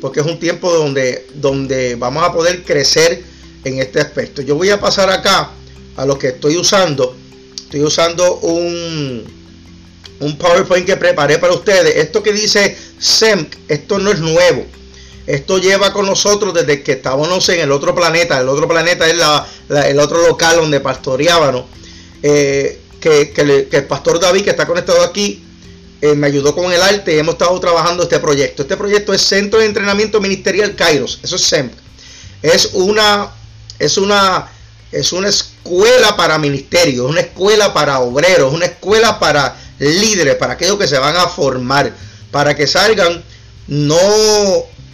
porque es un tiempo donde, donde vamos a poder crecer en este aspecto. Yo voy a pasar acá a lo que estoy usando. Estoy usando un, un PowerPoint que preparé para ustedes. Esto que dice SEMC, esto no es nuevo. Esto lleva con nosotros desde que estábamos en el otro planeta. El otro planeta es la, el otro local donde pastoreábamos. Eh, que, el pastor David, que está conectado aquí, eh, me ayudó con el arte y hemos estado trabajando este proyecto. Este proyecto es Centro de Entrenamiento Ministerial Kairos. Eso es SEMC. Es una, es una, es una escuela para ministerios, una escuela para obreros, una escuela para líderes, para aquellos que se van a formar, para que salgan no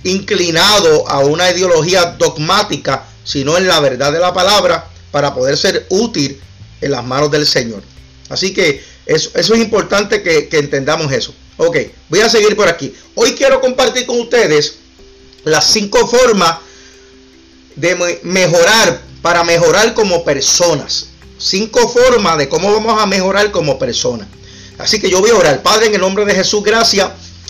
inclinados a una ideología dogmática, sino en la verdad de la palabra, para poder ser útil en las manos del Señor. Así que eso, es importante que, entendamos eso. Ok, voy a seguir por aquí. Hoy quiero compartir con ustedes las cinco formas de mejorar, para mejorar como personas. Cinco formas de cómo vamos a mejorar como personas. Así que yo voy a orar. Padre, en el nombre de Jesús, gracias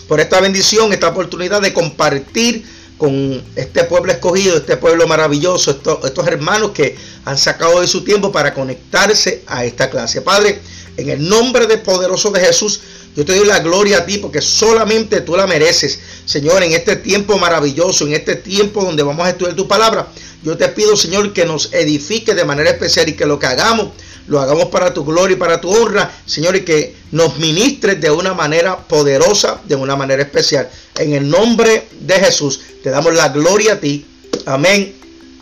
por esta bendición, esta oportunidad de compartir con este pueblo escogido, este pueblo maravilloso, estos hermanos que han sacado de su tiempo para conectarse a esta clase. Padre, en el nombre de poderoso de Jesús, yo te doy la gloria a ti porque solamente tú la mereces. Señor, en este tiempo maravilloso, en este tiempo donde vamos a estudiar tu palabra, yo te pido, Señor, que nos edifique de manera especial y que lo que hagamos lo hagamos para tu gloria y para tu honra, Señor, y que nos ministres de una manera poderosa, de una manera especial. En el nombre de Jesús, te damos la gloria a ti. Amén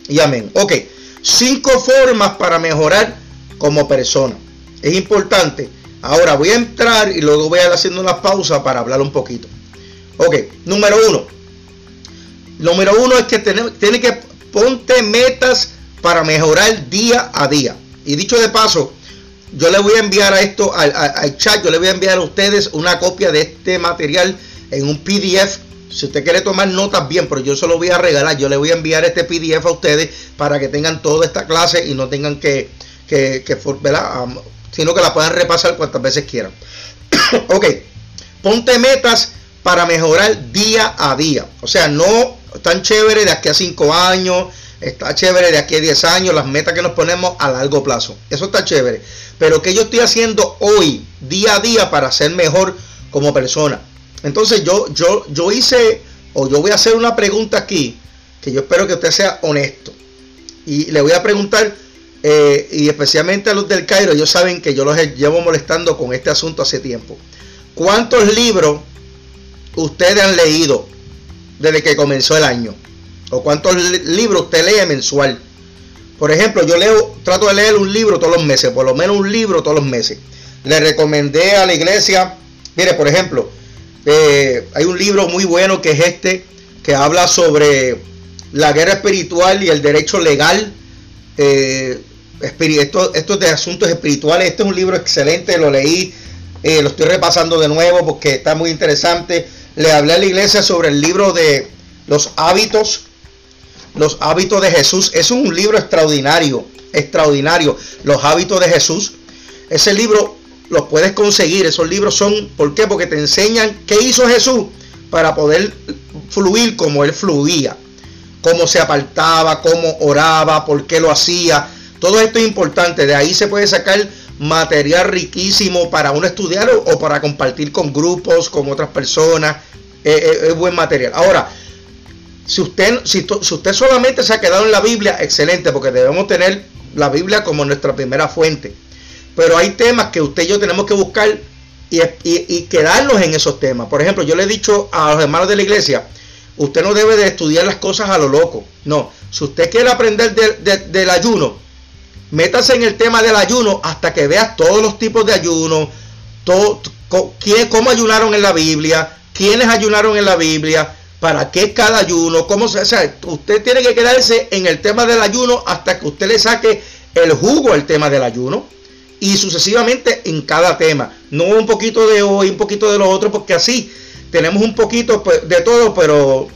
y amén. Ok, cinco formas para mejorar como persona. Es importante. Ahora voy a entrar y luego voy a ir haciendo una pausa para hablar un poquito. Ok, número uno. Número uno es que tiene, tiene que ponte metas para mejorar día a día. Y dicho de paso, yo le voy a enviar a esto, al, chat, yo le voy a enviar a ustedes una copia de este material en un PDF. Si usted quiere tomar notas, bien, pero yo se lo voy a regalar. Yo le voy a enviar este PDF a ustedes para que tengan toda esta clase y no tengan que, que, que sino que la puedan repasar cuantas veces quieran. ok, ponte metas para mejorar día a día. O sea, no tan chévere de aquí a 5 años, Está chévere de aquí a 10 años, las metas que nos ponemos a largo plazo. Eso está chévere. Pero ¿qué yo estoy haciendo hoy, día a día, para ser mejor como persona? Entonces yo, yo, yo hice, o yo voy a hacer una pregunta aquí, que yo espero que usted sea honesto. Y le voy a preguntar, eh, y especialmente a los del Cairo, ellos saben que yo los llevo molestando con este asunto hace tiempo. ¿Cuántos libros ustedes han leído desde que comenzó el año? o cuántos libros usted lee mensual. Por ejemplo, yo leo, trato de leer un libro todos los meses, por lo menos un libro todos los meses. Le recomendé a la iglesia, mire, por ejemplo, eh, hay un libro muy bueno que es este, que habla sobre la guerra espiritual y el derecho legal. Eh, esto, esto de asuntos espirituales. Este es un libro excelente, lo leí, eh, lo estoy repasando de nuevo porque está muy interesante. Le hablé a la iglesia sobre el libro de los hábitos los hábitos de Jesús. Es un libro extraordinario, extraordinario. Los hábitos de Jesús. Ese libro lo puedes conseguir. Esos libros son, ¿por qué? Porque te enseñan qué hizo Jesús para poder fluir como él fluía. Cómo se apartaba, cómo oraba, por qué lo hacía. Todo esto es importante. De ahí se puede sacar material riquísimo para uno estudiar o, para compartir con grupos, con otras personas. es buen material. Ahora, si usted, si, usted solamente se ha quedado en la Biblia, excelente, porque debemos tener la Biblia como nuestra primera fuente. Pero hay temas que usted y yo tenemos que buscar y, quedarnos en esos temas. Por ejemplo, yo le he dicho a los hermanos de la iglesia, usted no debe de estudiar las cosas a lo loco. No, si usted quiere aprender del ayuno, métase en el tema del ayuno hasta que vea todos los tipos de ayuno, todo, cómo ayunaron en la Biblia, quiénes ayunaron en la Biblia, para qué cada ayuno, cómo se, o usted tiene que quedarse en el tema del ayuno hasta que usted le saque el jugo al tema del ayuno y sucesivamente en cada tema, no un poquito de hoy, un poquito de lo otro, porque así tenemos un poquito pues, de todo, pero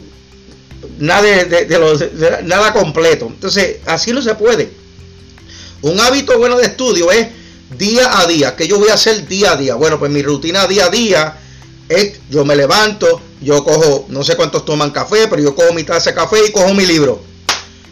nada de, nada completo. Entonces, así no se puede. Un hábito bueno de estudio es día a día, que yo voy a hacer día a día. Bueno, pues mi rutina día a día yo me levanto, yo cojo, no sé cuántos toman café, pero yo cojo mi taza de café y cojo mi libro.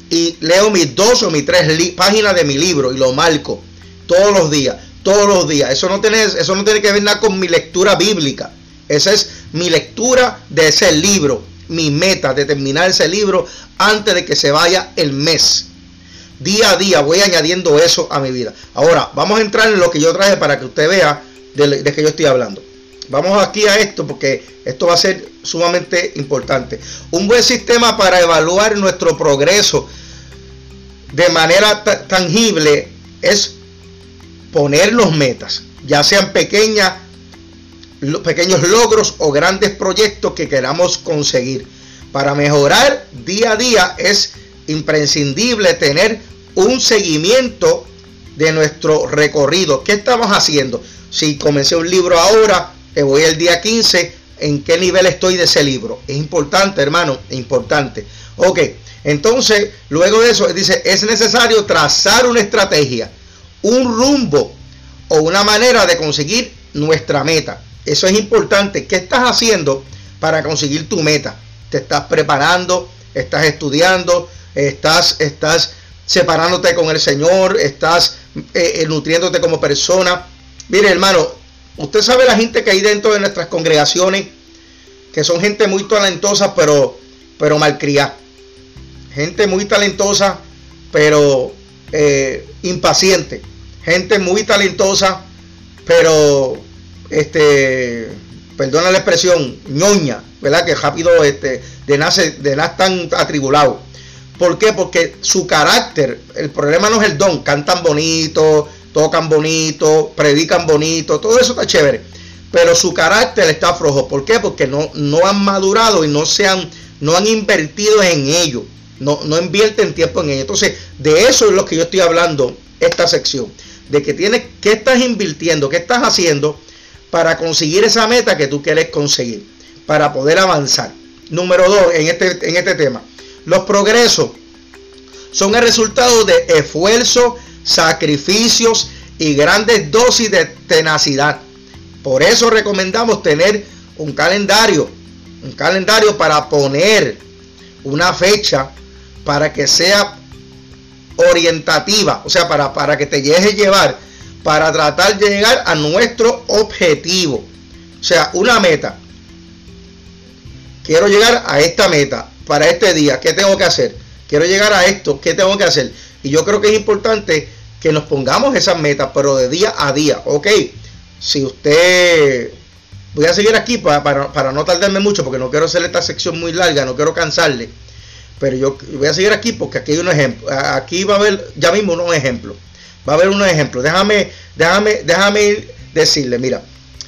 Y leo mis dos o mis tres páginas de mi libro y lo marco todos los días, todos los días. Eso no tiene, eso no tiene que ver nada con mi lectura bíblica. Esa es mi lectura de ese libro, mi meta de terminar ese libro antes de que se vaya el mes. Día a día voy añadiendo eso a mi vida. Ahora, vamos a entrar en lo que yo traje para que usted vea de, que yo estoy hablando. Vamos aquí a esto porque esto va a ser sumamente importante. Un buen sistema para evaluar nuestro progreso de manera tangible es poner los metas, ya sean pequeñas, pequeños logros o grandes proyectos que queramos conseguir. Para mejorar día a día es imprescindible tener un seguimiento de nuestro recorrido. ¿Qué estamos haciendo? Si comencé un libro ahora, voy el día 15, ¿en qué nivel estoy de ese libro? Es importante, hermano, importante. Ok, entonces, luego de eso, dice, es necesario trazar una estrategia, un rumbo o una manera de conseguir nuestra meta. Eso es importante. ¿Qué estás haciendo para conseguir tu meta? ¿Te estás preparando? ¿Estás estudiando? ¿Estás, estás separándote con el Señor? ¿Estás eh, eh, nutriéndote como persona? Mire, hermano, usted sabe la gente que hay dentro de nuestras congregaciones, que son gente muy talentosa, pero, pero malcriada. Gente muy talentosa, pero eh, impaciente. Gente muy talentosa, pero, este, perdona la expresión, ñoña, ¿verdad? Que rápido este, de nace, de nace tan atribulado. ¿Por qué? Porque su carácter, el problema no es el don, cantan bonito, tocan bonito, predican bonito, todo eso está chévere. Pero su carácter está flojo. ¿Por qué? Porque no, no han madurado y no se han, no han invertido en ello. No, no invierten tiempo en ello. Entonces, de eso es lo que yo estoy hablando, esta sección. De que tienes, ¿qué estás invirtiendo? ¿Qué estás haciendo para conseguir esa meta que tú quieres conseguir? Para poder avanzar. Número dos, en este, en este tema. Los progresos son el resultado de esfuerzo sacrificios y grandes dosis de tenacidad. Por eso recomendamos tener un calendario, un calendario para poner una fecha para que sea orientativa, o sea, para, para que te deje llevar, para tratar de llegar a nuestro objetivo. O sea, una meta. Quiero llegar a esta meta para este día. ¿Qué tengo que hacer? Quiero llegar a esto. ¿Qué tengo que hacer? Y yo creo que es importante que nos pongamos esas metas, pero de día a día. Ok, si usted... Voy a seguir aquí para, para, no tardarme mucho, porque no quiero hacer esta sección muy larga, no quiero cansarle. Pero yo voy a seguir aquí porque aquí hay un ejemplo. Aquí va a haber ya mismo un ejemplo. Va a haber un ejemplo. Déjame, déjame, déjame decirle, mira.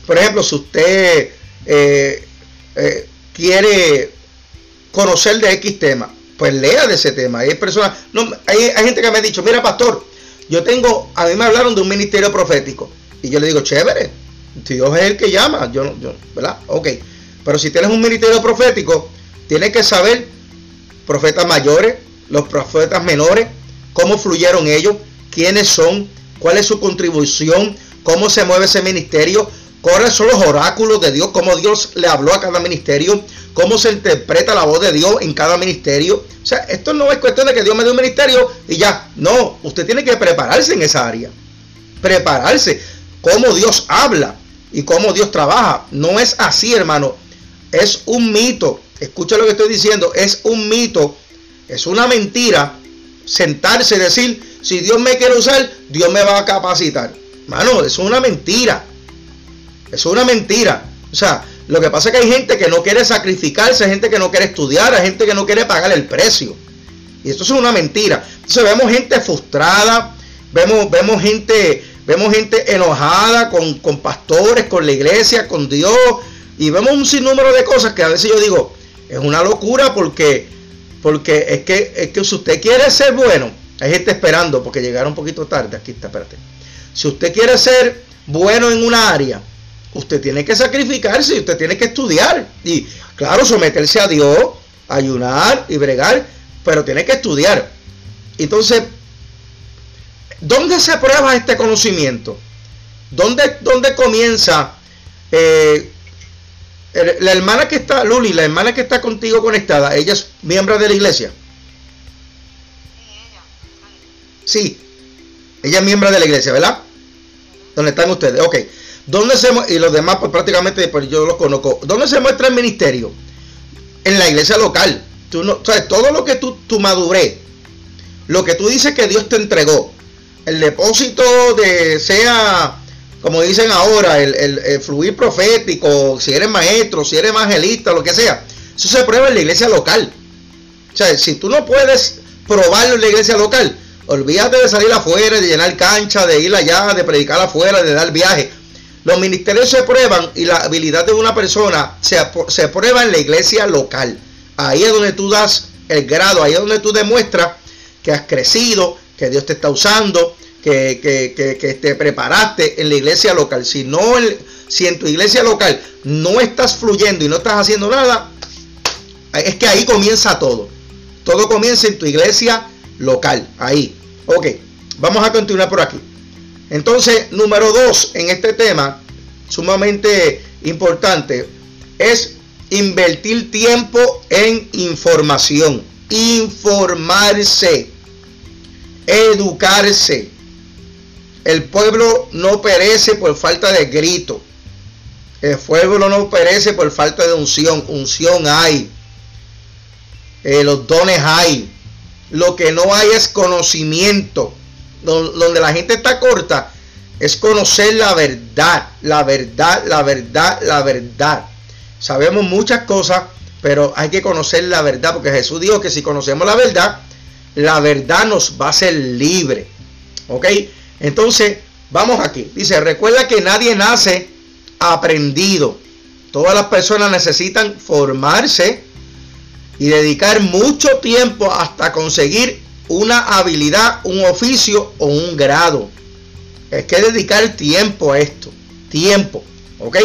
Por ejemplo, si usted eh, eh, quiere conocer de X tema, pues lea de ese tema. Hay personas, no, hay, gente que me ha dicho, mira pastor, yo tengo, a mí me hablaron de un ministerio profético. Y yo le digo, chévere, Dios es el que llama, yo no, yo, ¿verdad? Ok. Pero si tienes un ministerio profético, tienes que saber profetas mayores, los profetas menores, cómo fluyeron ellos, quiénes son, cuál es su contribución, cómo se mueve ese ministerio, cuáles son los oráculos de Dios, cómo Dios le habló a cada ministerio, cómo se interpreta la voz de Dios en cada ministerio. O sea, esto no es cuestión de que Dios me dé un ministerio y ya. No, usted tiene que prepararse en esa área. Prepararse. Cómo Dios habla y cómo Dios trabaja. No es así, hermano. Es un mito. Escucha lo que estoy diciendo. Es un mito. Es una mentira. Sentarse y decir, si Dios me quiere usar, Dios me va a capacitar. Hermano, es una mentira. Es una mentira. O sea, lo que pasa es que hay gente que no quiere sacrificarse, hay gente que no quiere estudiar, hay gente que no quiere pagar el precio. Y esto es una mentira. Entonces vemos gente frustrada, vemos, vemos gente, vemos gente enojada con, con pastores, con la iglesia, con Dios. Y vemos un sinnúmero de cosas que a veces yo digo, es una locura porque, porque es, que, es que si usted quiere ser bueno, hay gente esperando porque llegaron un poquito tarde. Aquí está, espérate. Si usted quiere ser bueno en una área, usted tiene que sacrificarse usted tiene que estudiar. Y claro, someterse a Dios, ayunar y bregar, pero tiene que estudiar. Entonces, ¿dónde se prueba este conocimiento? ¿Dónde, dónde comienza? Eh, la hermana que está, Luli, la hermana que está contigo conectada, ella es miembro de la iglesia. Sí, ella es miembro de la iglesia, ¿verdad? ¿Dónde están ustedes? Ok. ¿Dónde se y los demás, pues prácticamente pues, yo los conozco. ¿Dónde se muestra el ministerio? En la iglesia local. Tú no, o sea, todo lo que tú, tu madurez, lo que tú dices que Dios te entregó, el depósito de sea, como dicen ahora, el, el, fluir profético, si eres maestro, si eres evangelista, lo que sea, eso se prueba en la iglesia local. O sea, si tú no puedes probarlo en la iglesia local, olvídate de salir afuera, de llenar cancha, de ir allá, de predicar afuera, de dar viaje. Los ministerios se prueban y la habilidad de una persona se, se prueba en la iglesia local. Ahí es donde tú das el grado, ahí es donde tú demuestras que has crecido, que Dios te está usando, que, que, te preparaste en la iglesia local. Si, no, si en tu iglesia local no estás fluyendo y no estás haciendo nada, es que ahí comienza todo. Todo comienza en tu iglesia local. Ahí. Ok, vamos a continuar por aquí. Entonces, número dos en este tema, sumamente importante, es invertir tiempo en información. Informarse educarse. El pueblo no perece por falta de grito. El pueblo no perece por falta de unción. Unción hay. Eh, los dones hay. Lo que no hay es conocimiento. Donde la gente está corta es conocer la verdad. La verdad, la verdad, la verdad. Sabemos muchas cosas, pero hay que conocer la verdad. Porque Jesús dijo que si conocemos la verdad, la verdad nos va a hacer libre. ¿Ok? Entonces, vamos aquí. Dice, recuerda que nadie nace aprendido. Todas las personas necesitan formarse y dedicar mucho tiempo hasta conseguir una habilidad, un oficio o un grado. Es que dedicar tiempo a esto. Tiempo. ¿Ok?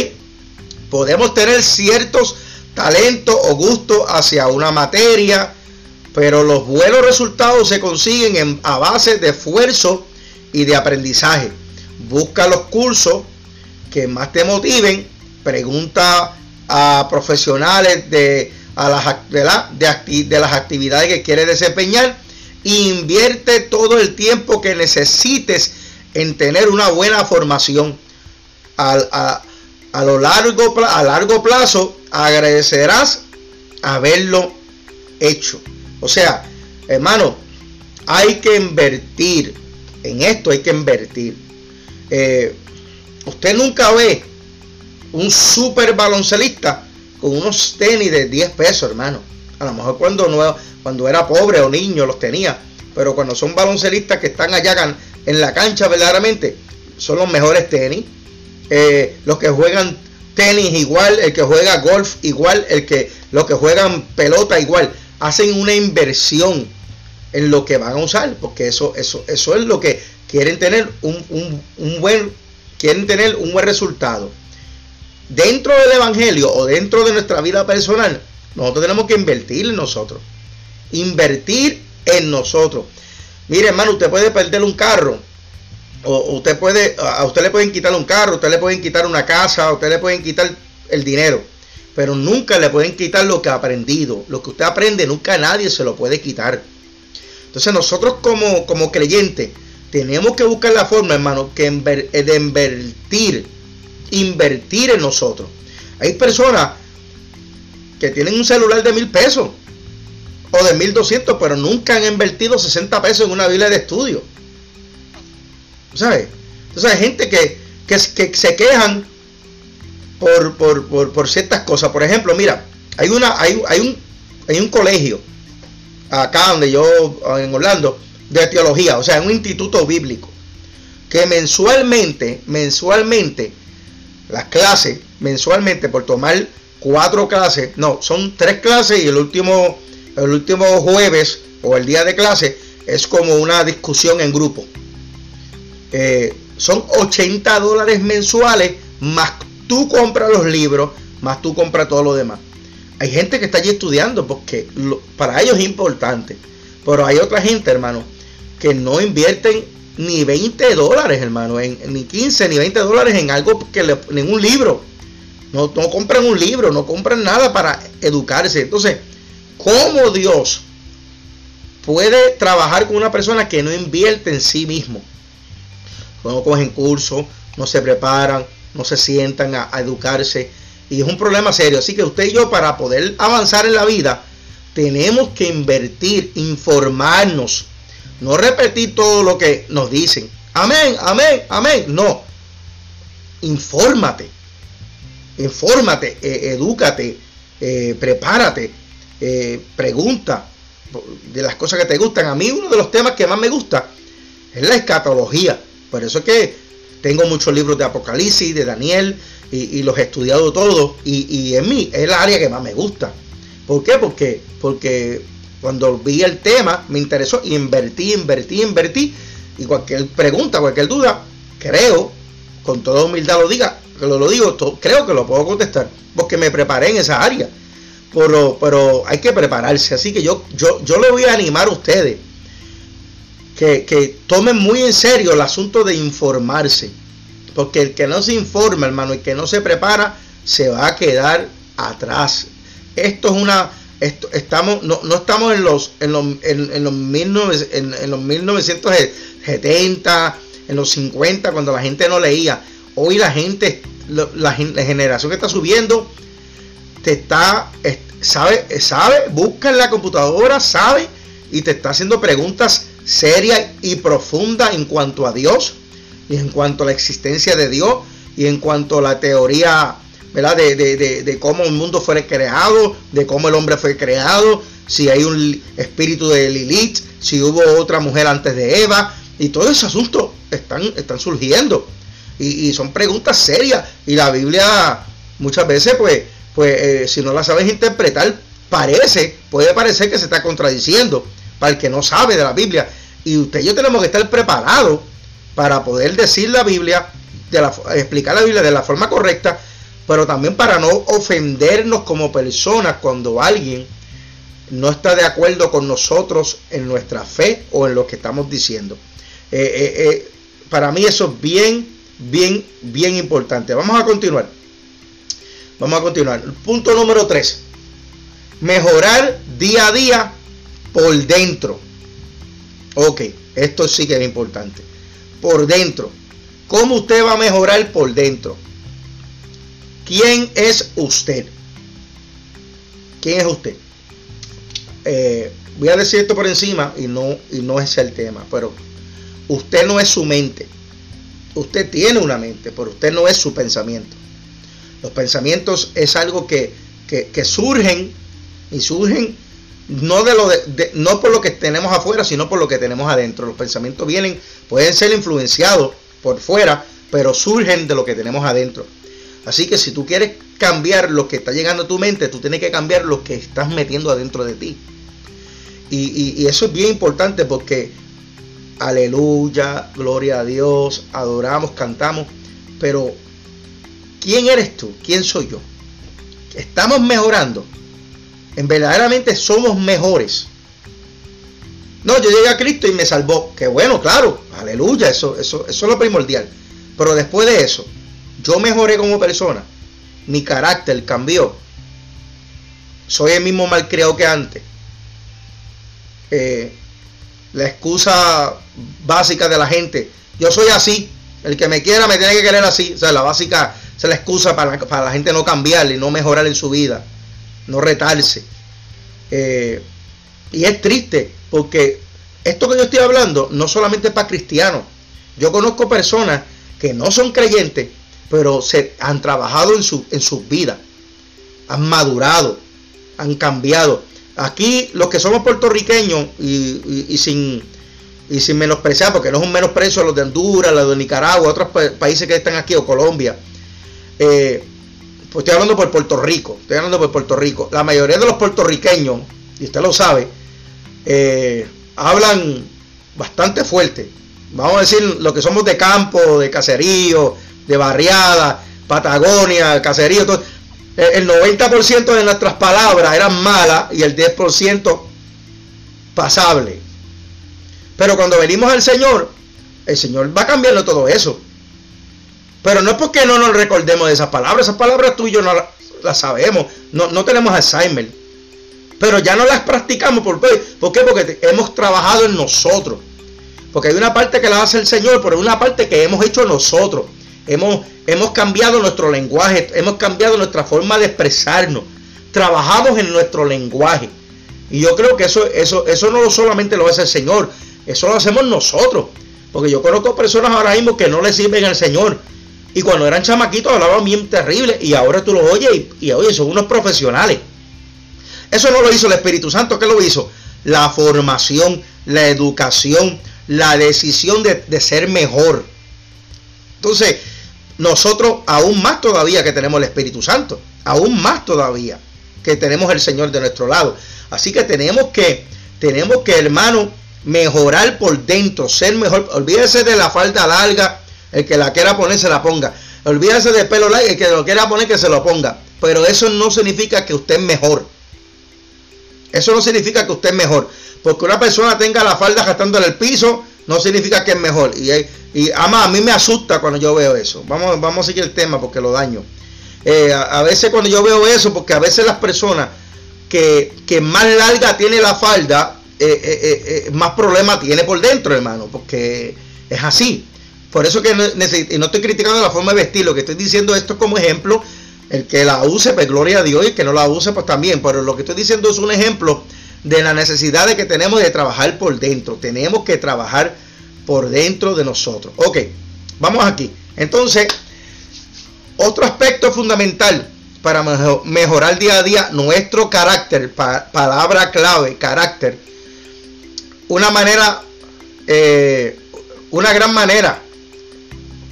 Podemos tener ciertos talentos o gustos hacia una materia, pero los buenos resultados se consiguen a base de esfuerzo y de aprendizaje. Busca los cursos que más te motiven, pregunta a profesionales de, las, de, las actividades que quieres desempeñar invierte todo el tiempo que necesites en tener una buena formación. A, a, lo largo, a largo plazo agradecerás haberlo hecho. O sea, hermano, hay que invertir. En esto hay que invertir. Eh, usted nunca ve un super baloncelista con unos tenis de 10 pesos, hermano. A lo mejor cuando, cuando era pobre o niño los tenía. Pero cuando son baloncelistas que están allá en la cancha verdaderamente, son los mejores tenis. Eh, los que juegan tenis igual, el que juega golf igual, el que los que juegan pelota igual hacen una inversión en lo que van a usar, porque eso, eso, eso es lo que quieren tener un, buen, quieren tener un buen resultado. Dentro del Evangelio o dentro de nuestra vida personal, nosotros tenemos que invertir en nosotros. Invertir en nosotros. Mire, hermano, usted puede perder un carro. O usted puede, a usted le pueden quitar un carro, a usted le pueden quitar una casa, a usted le pueden quitar el dinero pero nunca le pueden quitar lo que ha aprendido. Lo que usted aprende, nunca nadie se lo puede quitar. Entonces nosotros como, como creyentes tenemos que buscar la forma, hermano, que de invertir, invertir en nosotros. Hay personas que tienen un celular de mil pesos o de mil doscientos, pero nunca han invertido 60 pesos en una Biblia de estudio. ¿Sabes? Entonces hay gente que, que, se quejan por, ciertas cosas. Por ejemplo, mira, hay, una, hay, hay, un, hay un colegio acá donde yo, en Orlando, de teología, o sea, un instituto bíblico, que mensualmente, mensualmente, las clases, mensualmente, por tomar cuatro clases, no, son tres clases y el último, el último jueves o el día de clase es como una discusión en grupo. Eh, son 80 dólares mensuales más tú compras los libros, más tú compras todo lo demás. Hay gente que está allí estudiando porque para ellos es importante. Pero hay otra gente, hermano, que no invierten ni 20 dólares, hermano, en, ni 15 ni 20 dólares en algo que le, en un libro. No, compran un libro, no compran nada para educarse. Entonces, ¿cómo Dios puede trabajar con una persona que no invierte en sí mismo? No cogen cursos, no se preparan, no se sientan a, educarse. Y es un problema serio. Así que usted y yo, para poder avanzar en la vida, tenemos que invertir, informarnos, no repetir todo lo que nos dicen. Amén, amén, amén. No. Infórmate. Infórmate, eh, edúcate, eh, prepárate, eh, pregunta de las cosas que te gustan. A mí uno de los temas que más me gusta es la escatología. Por eso es que tengo muchos libros de Apocalipsis, de Daniel, y, los he estudiado todos. Y, y en mí es el área que más me gusta. ¿Por qué? Porque, porque cuando vi el tema me interesó, invertí, invertí, invertí. Y cualquier pregunta, cualquier duda, creo, con toda humildad lo diga, lo, lo digo, creo que lo puedo contestar, porque me preparé en esa área. Pero, pero hay que prepararse. Así que yo, yo, yo le voy a animar a ustedes que, que tomen muy en serio el asunto de informarse. Porque el que no se informa, hermano, y que no se prepara, se va a quedar atrás. Esto es una. Esto, estamos, no, no estamos en los, en los, en, los, en, los 1970, en los 50, cuando la gente no leía. Hoy la gente, la, generación que está subiendo, te está, sabe, sabe, busca en la computadora, sabe, y te está haciendo preguntas serias y profundas en cuanto a Dios y en cuanto a la existencia de Dios y en cuanto a la teoría ¿verdad? De, de, cómo el mundo fue creado, de cómo el hombre fue creado, si hay un espíritu de Lilith, si hubo otra mujer antes de Eva, y todo ese asunto están, están surgiendo. Y, son preguntas serias. Y la Biblia muchas veces, pues, pues eh, si no la sabes interpretar, parece, puede parecer que se está contradiciendo para el que no sabe de la Biblia. Y usted y yo tenemos que estar preparados para poder decir la Biblia, de la, explicar la Biblia de la forma correcta, pero también para no ofendernos como personas cuando alguien no está de acuerdo con nosotros en nuestra fe o en lo que estamos diciendo. Eh, eh, para mí eso es bien, bien, bien importante. Vamos a continuar. Vamos a continuar. Punto número 3. Mejorar día a día por dentro. Ok, esto sí que es importante por dentro. ¿Cómo usted va a mejorar por dentro? ¿Quién es usted? ¿Quién es usted? Eh, voy a decir esto por encima y no, y no es el tema, pero usted no es su mente. Usted tiene una mente, pero usted no es su pensamiento. Los pensamientos es algo que, que, surgen y surgen no, de lo de, no por lo que tenemos afuera, sino por lo que tenemos adentro. Los pensamientos vienen Pueden ser influenciados por fuera, pero surgen de lo que tenemos adentro. Así que si tú quieres cambiar lo que está llegando a tu mente, tú tienes que cambiar lo que estás metiendo adentro de ti. Y, eso es bien importante porque, aleluya, gloria a Dios, adoramos, cantamos, pero ¿quién eres tú? ¿Quién soy yo? ¿Estamos mejorando? ¿En verdaderamente somos mejores? No, yo llegué a Cristo y me salvó. Que bueno, claro, aleluya, eso, eso, eso es lo primordial. Pero después de eso, yo mejoré como persona. Mi carácter cambió. Soy el mismo malcriado que antes. Eh, la excusa básica de la gente. Yo soy así. El que me quiera me tiene que querer así. O sea, la básica, es la excusa para, para la gente no cambiar y no mejorar en su vida. No retarse. Eh, y es triste porque esto que yo estoy hablando no solamente es para cristianos. Yo conozco personas que no son creyentes, pero se han trabajado en, su, en sus vidas. Han madurado, han cambiado. Aquí los que somos puertorriqueños y, sin, y sin menospreciar, porque no es un menosprecio a los de Honduras, los de Nicaragua, otros países que están aquí, o Colombia. Eh, pues estoy hablando por Puerto Rico, estoy hablando por Puerto Rico. La mayoría de los puertorriqueños, y usted lo sabe, eh, hablan bastante fuerte. Vamos a decir lo que somos de campo, de caserío, de barriada, Patagonia, caserío, todo. El 90% de nuestras palabras eran malas y el 10% pasable. Pero cuando venimos al Señor, el Señor va cambiando todo eso. Pero no es porque no nos recordemos de esas palabras, esas palabras tú y yo no las sabemos, no, no tenemos Alzheimer. Pero ya no las practicamos. ¿Por qué? ¿Por qué? Porque hemos trabajado en nosotros. Porque hay una parte que la hace el Señor, pero hay una parte que hemos hecho nosotros. Hemos, hemos cambiado nuestro lenguaje, hemos cambiado nuestra forma de expresarnos. Trabajamos en nuestro lenguaje. Y yo creo que eso, eso, eso no solamente lo hace el Señor, eso lo hacemos nosotros. Porque yo conozco personas ahora mismo que no le sirven al Señor. Y cuando eran chamaquitos hablaban bien terrible. Y ahora tú lo oyes y, y oye, son unos profesionales. Eso no lo hizo el Espíritu Santo. ¿Qué lo hizo? La formación, la educación, la decisión de, de ser mejor. Entonces, nosotros aún más todavía que tenemos el Espíritu Santo. Aún más todavía que tenemos el Señor de nuestro lado. Así que tenemos que, tenemos que, hermano, mejorar por dentro, ser mejor. Olvídese de la falda larga, el que la quiera poner se la ponga. Olvídese de pelo largo, el que lo quiera poner que se lo ponga. Pero eso no significa que usted es mejor. Eso no significa que usted es mejor. Porque una persona tenga la falda gastando en el piso, no significa que es mejor. Y, y a mí me asusta cuando yo veo eso. Vamos, vamos a seguir el tema porque lo daño. Eh, a, veces cuando yo veo eso, porque a veces las personas que, que más larga tiene la falda, eh, eh, más problema tiene por dentro, hermano. Porque es así. Por eso que no, no estoy criticando la forma de vestir, lo que estoy diciendo esto como ejemplo el que la use, pues gloria a Dios, y el que no la use, pues también. Pero lo que estoy diciendo es un ejemplo de la necesidad de que tenemos de trabajar por dentro. Tenemos que trabajar por dentro de nosotros. Ok, vamos aquí. Entonces, otro aspecto fundamental para mejorar día a día nuestro carácter, palabra clave, carácter. Una manera, eh, una gran manera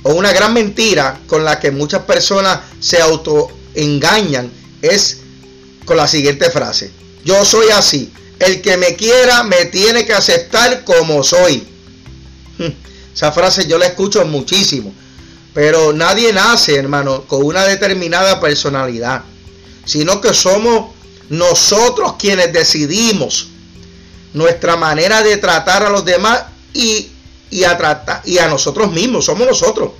o una gran mentira con la que muchas personas se autoengañan es con la siguiente frase. Yo soy así. El que me quiera me tiene que aceptar como soy. Esa frase yo la escucho muchísimo. Pero nadie nace, hermano, con una determinada personalidad. Sino que somos nosotros quienes decidimos nuestra manera de tratar a los demás y y a tratar y a nosotros mismos, somos nosotros.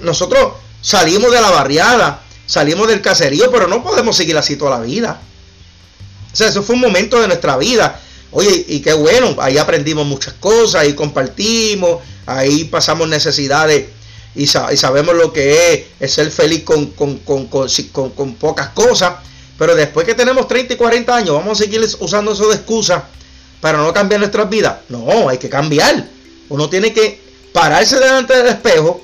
Nosotros salimos de la barriada, salimos del caserío, pero no podemos seguir así toda la vida. Sea, eso fue un momento de nuestra vida. Oye, y qué bueno, ahí aprendimos muchas cosas, ahí compartimos, ahí pasamos necesidades y, sabemos lo que es, ser feliz con, con, con, pocas cosas. Pero después que tenemos 30 y 40 años, ¿vamos a seguir usando eso de excusa para no cambiar nuestras vidas? No, hay que cambiar. Uno tiene que pararse delante del espejo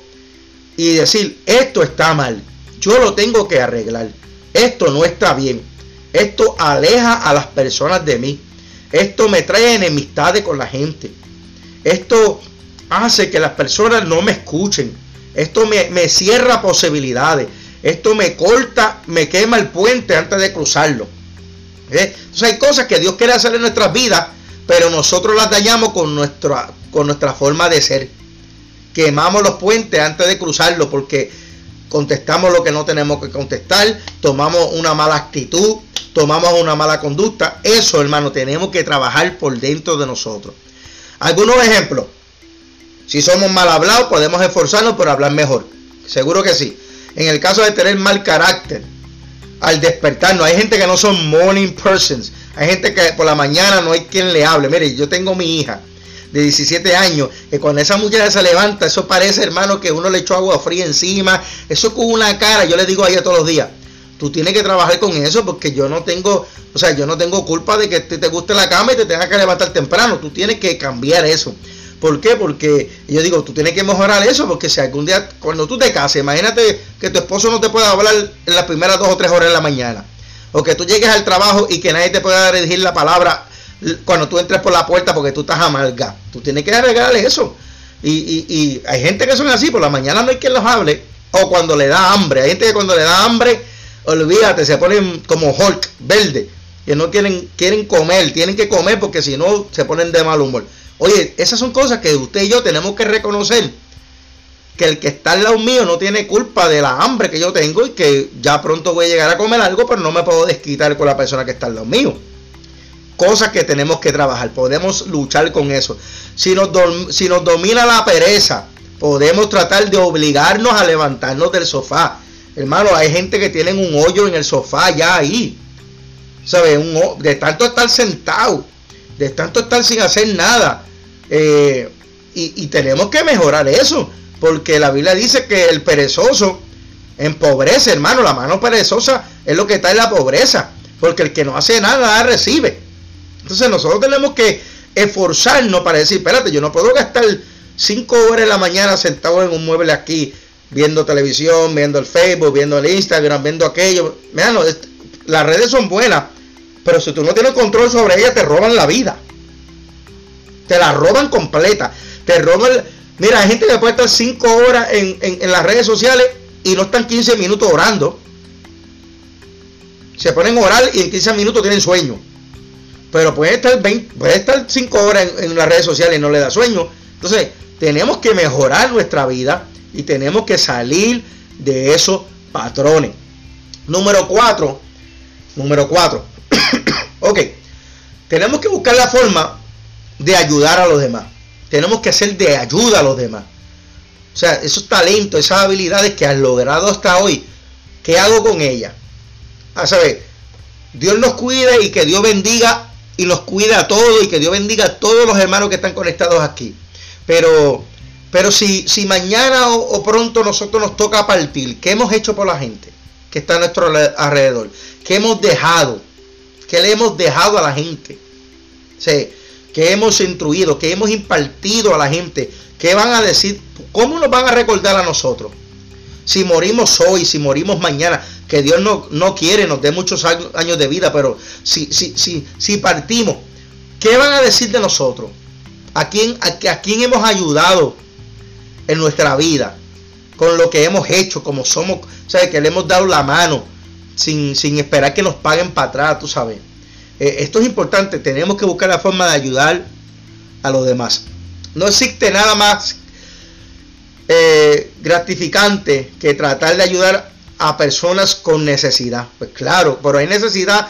y decir, esto está mal, yo lo tengo que arreglar, esto no está bien, esto aleja a las personas de mí, esto me trae enemistades con la gente, esto hace que las personas no me escuchen, esto me, cierra posibilidades, esto me corta, me quema el puente antes de cruzarlo. ¿Eh? Entonces hay cosas que Dios quiere hacer en nuestras vidas, pero nosotros las dañamos con nuestra con nuestra forma de ser. Quemamos los puentes antes de cruzarlo porque contestamos lo que no tenemos que contestar, tomamos una mala actitud, tomamos una mala conducta. Eso, hermano, tenemos que trabajar por dentro de nosotros. Algunos ejemplos. Si somos mal hablados, podemos esforzarnos por hablar mejor. Seguro que sí. En el caso de tener mal carácter, al despertarnos, hay gente que no son morning persons. Hay gente que por la mañana no hay quien le hable. Mire, yo tengo mi hija de 17 años, que cuando esa mujer se levanta, eso parece, hermano, que uno le echó agua fría encima, eso con una cara, yo le digo a ella todos los días, tú tienes que trabajar con eso porque yo no tengo, o sea, yo no tengo culpa de que te, te guste la cama y te tengas que levantar temprano, tú tienes que cambiar eso. ¿Por qué? Porque yo digo, tú tienes que mejorar eso, porque si algún día, cuando tú te cases, imagínate que tu esposo no te pueda hablar en las primeras dos o tres horas de la mañana, o que tú llegues al trabajo y que nadie te pueda dirigir la palabra cuando tú entres por la puerta porque tú estás amarga. Tú tienes que arreglar eso. Y, hay gente que son así, por la mañana no hay quien los hable. O cuando le da hambre. Hay gente que cuando le da hambre, olvídate, se ponen como Hulk, verde. Que no quieren, quieren comer, tienen que comer porque si no se ponen de mal humor. Oye, esas son cosas que usted y yo tenemos que reconocer. Que el que está al lado mío no tiene culpa de la hambre que yo tengo y que ya pronto voy a llegar a comer algo, pero no me puedo desquitar con la persona que está al lado mío cosas que tenemos que trabajar. Podemos luchar con eso. Si nos, si nos domina la pereza, Podemos tratar de obligarnos a levantarnos del sofá. Hermano, hay gente que tienen un hoyo en el sofá ya ahí. ¿Sabes? De tanto estar sentado, de tanto estar sin hacer nada. Eh, y, tenemos que mejorar eso. Porque la Biblia dice que el perezoso empobrece, hermano. La mano perezosa es lo que está en la pobreza. Porque el que no hace nada, nada recibe. Entonces nosotros tenemos que esforzarnos para decir, espérate, yo no puedo gastar cinco horas en la mañana sentado en un mueble aquí, viendo televisión, viendo el Facebook, viendo el Instagram, viendo aquello. Mira, las redes son buenas, pero si tú no tienes control sobre ellas, te roban la vida. Te la roban completa. Te roban. Mira, hay gente que puede estar cinco horas en, en las redes sociales y no están 15 minutos orando. Se ponen a orar y en 15 minutos tienen sueño. Pero puede estar, 20, puede estar 5 horas en, las redes sociales y no le da sueño. Entonces, tenemos que mejorar nuestra vida y tenemos que salir de esos patrones. Número 4. Número 4. ok. Tenemos que buscar la forma de ayudar a los demás. Tenemos que hacer de ayuda a los demás. O sea, esos talentos, esas habilidades que has logrado hasta hoy, ¿qué hago con ellas? A saber, Dios nos cuide y que Dios bendiga y los cuide a todos y que Dios bendiga a todos los hermanos que están conectados aquí. Pero, pero si, si mañana o, pronto nosotros nos toca partir, ¿qué hemos hecho por la gente que está a nuestro alrededor? ¿Qué hemos dejado? ¿Qué le hemos dejado a la gente? Sí, ¿Qué hemos instruido? ¿Qué hemos impartido a la gente? ¿Qué van a decir? ¿Cómo nos van a recordar a nosotros? Si morimos hoy, si morimos mañana, que Dios no, no quiere, nos dé muchos años de vida, pero si, si, si, si partimos, ¿qué van a decir de nosotros? ¿A quién, a, a quién hemos ayudado en nuestra vida? Con lo que hemos hecho, como somos, ¿sabes? Que le hemos dado la mano sin, sin esperar que nos paguen para atrás, tú sabes. Eh, esto es importante, tenemos que buscar la forma de ayudar a los demás. No existe nada más eh, gratificante que tratar de ayudar a personas con necesidad. Pues claro, pero hay necesidad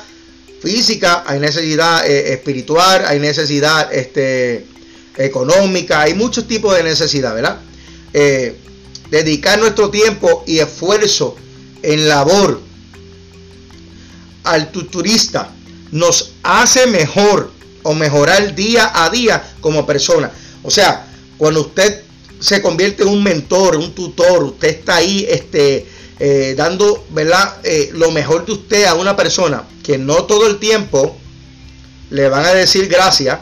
física, hay necesidad eh, espiritual, hay necesidad este, económica, hay muchos tipos de necesidad, ¿verdad? Eh, dedicar nuestro tiempo y esfuerzo en labor al turista nos hace mejor o mejorar día a día como persona. O sea, cuando usted se convierte en un mentor, un tutor, usted está ahí este, eh, dando ¿verdad? Eh, lo mejor de usted a una persona que no todo el tiempo le van a decir gracias,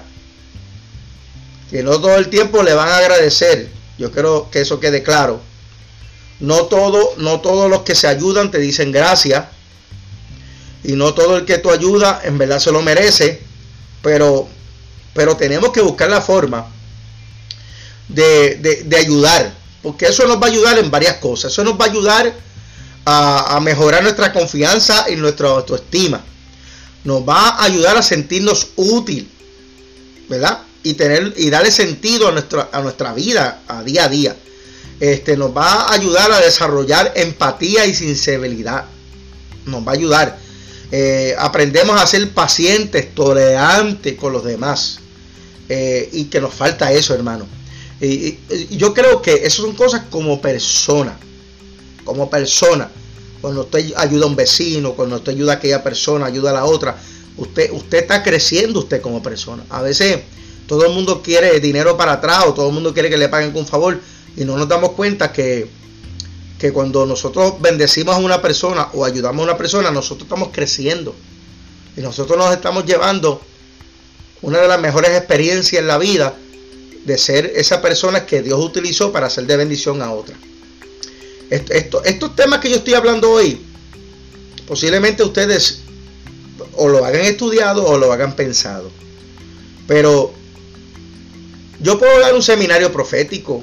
que no todo el tiempo le van a agradecer. Yo creo que eso quede claro. No todo, no todos los que se ayudan te dicen gracias. Y no todo el que tú ayuda en verdad se lo merece. Pero, pero tenemos que buscar la forma de, ayudar, porque eso nos va a ayudar en varias cosas. Eso nos va a ayudar a, mejorar nuestra confianza y nuestra autoestima. Nos va a ayudar a sentirnos útil, ¿verdad? Y tener y darle sentido a nuestra, a nuestra vida a día a día. Este, nos va a ayudar a desarrollar empatía y sensibilidad. Nos va a ayudar. Eh, aprendemos a ser pacientes, tolerantes con los demás. Eh, y que nos falta eso, hermano. Y, yo creo que eso son cosas como persona, como persona. Cuando usted ayuda a un vecino, cuando usted ayuda a aquella persona, ayuda a la otra, usted, usted está creciendo usted como persona. A veces todo el mundo quiere dinero para atrás o todo el mundo quiere que le paguen con favor y no nos damos cuenta que, que cuando nosotros bendecimos a una persona o ayudamos a una persona, nosotros estamos creciendo. Y nosotros nos estamos llevando una de las mejores experiencias en la vida de ser esa persona que Dios utilizó para hacer de bendición a otra. Estos temas que yo estoy hablando hoy, posiblemente ustedes o lo hagan estudiado o lo hagan pensado. Pero yo puedo dar un seminario profético.